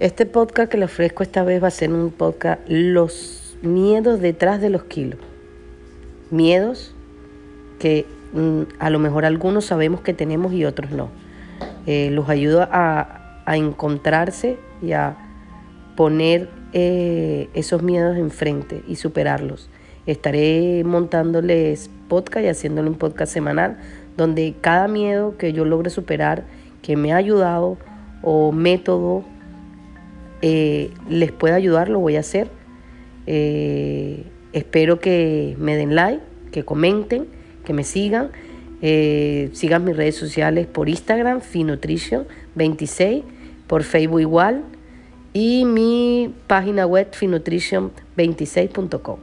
Este podcast que le ofrezco esta vez va a ser un podcast Los miedos detrás de los kilos. Miedos que mm, a lo mejor algunos sabemos que tenemos y otros no. Eh, los ayuda a, a, encontrarse y a poner eh, esos miedos enfrente y superarlos. Estaré montándoles podcast y haciéndole un podcast semanal donde cada miedo que yo logre superar, que me ha ayudado o método eh, les pueda ayudar, lo voy a hacer. Eh, espero que me den like, que comenten, que me sigan. Eh, sigan mis redes sociales por Instagram, Finutrition26, por Facebook igual y mi página web finutrition26.com.